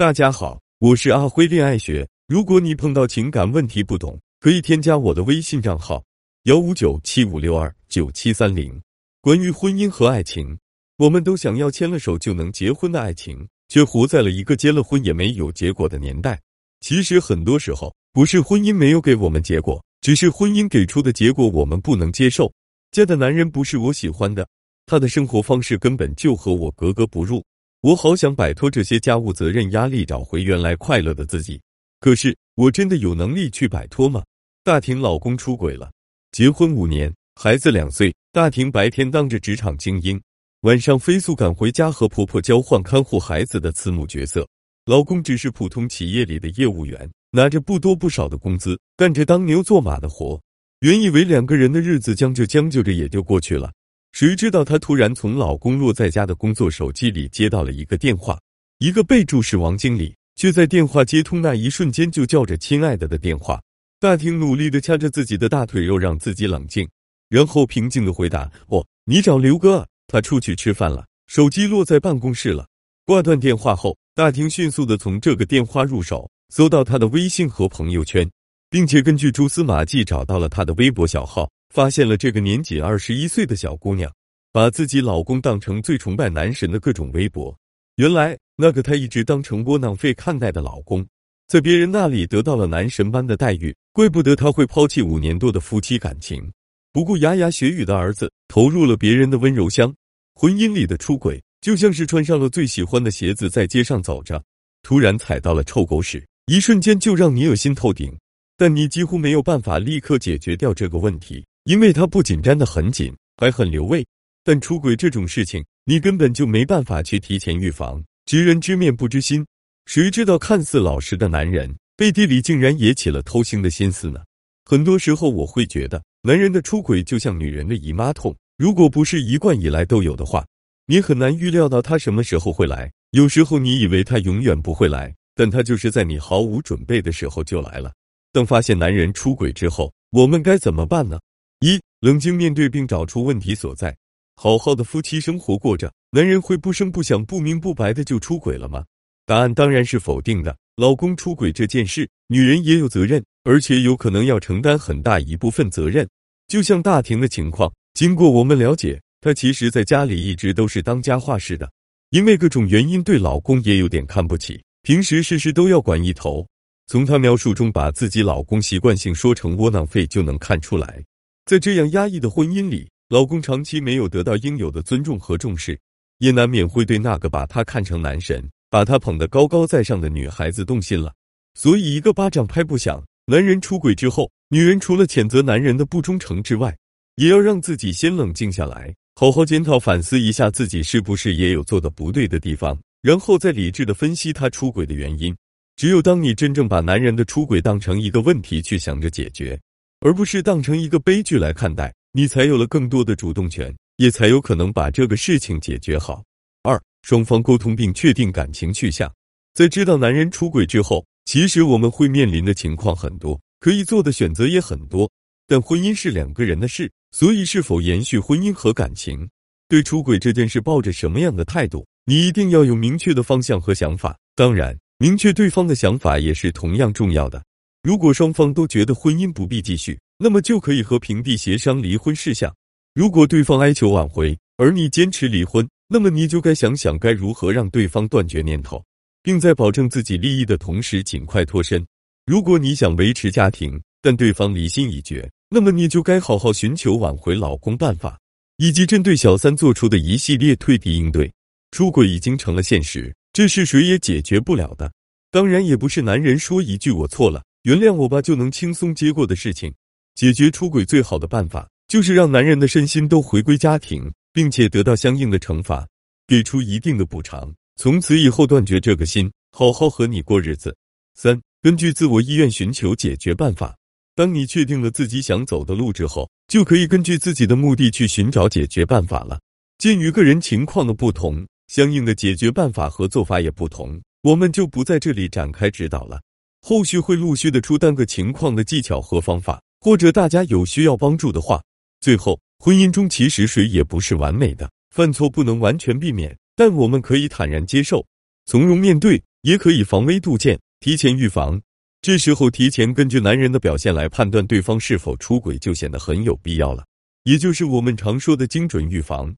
大家好，我是阿辉恋爱学。如果你碰到情感问题不懂，可以添加我的微信账号幺五九七五六二九七三零。关于婚姻和爱情，我们都想要牵了手就能结婚的爱情，却活在了一个结了婚也没有结果的年代。其实很多时候，不是婚姻没有给我们结果，只是婚姻给出的结果我们不能接受。嫁的男人不是我喜欢的，他的生活方式根本就和我格格不入。我好想摆脱这些家务责任压力，找回原来快乐的自己。可是我真的有能力去摆脱吗？大婷老公出轨了，结婚五年，孩子两岁。大婷白天当着职场精英，晚上飞速赶回家和婆婆交换看护孩子的慈母角色。老公只是普通企业里的业务员，拿着不多不少的工资，干着当牛做马的活。原以为两个人的日子将就将就着也就过去了，谁知道她突然从老公落在家的工作手机里接到了一个电话，一个备注是王经理，却在电话接通那一瞬间就叫着“亲爱的”的电话。大婷努力的掐着自己的大腿肉，让自己冷静，然后平静的回答：“哦，你找刘哥，他出去吃饭了。”手机落在办公室了。挂断电话后，大婷迅速的从这个电话入手，搜到他的微信和朋友圈。并且根据蛛丝马迹找到了他的微博小号，发现了这个年仅二十一岁的小姑娘把自己老公当成最崇拜男神的各种微博。原来那个她一直当成窝囊废看待的老公，在别人那里得到了男神般的待遇，怪不得他会抛弃五年多的夫妻感情，不顾牙牙学语的儿子，投入了别人的温柔乡。婚姻里的出轨，就像是穿上了最喜欢的鞋子，在街上走着，突然踩到了臭狗屎，一瞬间就让你恶心透顶。但你几乎没有办法立刻解决掉这个问题，因为他不仅粘得很紧，还很留味。但出轨这种事情，你根本就没办法去提前预防。知人知面不知心，谁知道看似老实的男人背地里竟然也起了偷腥的心思呢？很多时候，我会觉得男人的出轨就像女人的姨妈痛，如果不是一贯以来都有的话，你很难预料到他什么时候会来。有时候你以为他永远不会来，但他就是在你毫无准备的时候就来了。当发现男人出轨之后，我们该怎么办呢？一、冷静面对并找出问题所在，好好的夫妻生活过着，男人会不声不响、不明不白的就出轨了吗？答案当然是否定的。老公出轨这件事，女人也有责任，而且有可能要承担很大一部分责任。就像大婷的情况，经过我们了解，她其实在家里一直都是当家话事的，因为各种原因对老公也有点看不起，平时事事都要管一头。从她描述中把自己老公习惯性说成窝囊废就能看出来，在这样压抑的婚姻里，老公长期没有得到应有的尊重和重视，也难免会对那个把他看成男神、把他捧得高高在上的女孩子动心了。所以一个巴掌拍不响。男人出轨之后，女人除了谴责男人的不忠诚之外，也要让自己先冷静下来，好好检讨反思一下自己是不是也有做的不对的地方，然后再理智的分析他出轨的原因。只有当你真正把男人的出轨当成一个问题去想着解决，而不是当成一个悲剧来看待，你才有了更多的主动权，也才有可能把这个事情解决好。二，双方沟通并确定感情去向。在知道男人出轨之后，其实我们会面临的情况很多，可以做的选择也很多。但婚姻是两个人的事，所以是否延续婚姻和感情，对出轨这件事抱着什么样的态度，你一定要有明确的方向和想法。当然。明确对方的想法也是同样重要的。如果双方都觉得婚姻不必继续，那么就可以和平地协商离婚事项。如果对方哀求挽回，而你坚持离婚，那么你就该想想该如何让对方断绝念头，并在保证自己利益的同时尽快脱身。如果你想维持家庭，但对方离心已决，那么你就该好好寻求挽回老公办法，以及针对小三做出的一系列退避应对。出轨已经成了现实。这是谁也解决不了的，当然也不是男人说一句“我错了，原谅我吧”就能轻松接过的事情。解决出轨最好的办法，就是让男人的身心都回归家庭，并且得到相应的惩罚，给出一定的补偿，从此以后断绝这个心，好好和你过日子。三、根据自我意愿寻求解决办法。当你确定了自己想走的路之后，就可以根据自己的目的去寻找解决办法了。鉴于个人情况的不同。相应的解决办法和做法也不同，我们就不在这里展开指导了。后续会陆续的出单个情况的技巧和方法，或者大家有需要帮助的话。最后，婚姻中其实谁也不是完美的，犯错不能完全避免，但我们可以坦然接受，从容面对，也可以防微杜渐，提前预防。这时候提前根据男人的表现来判断对方是否出轨，就显得很有必要了。也就是我们常说的精准预防。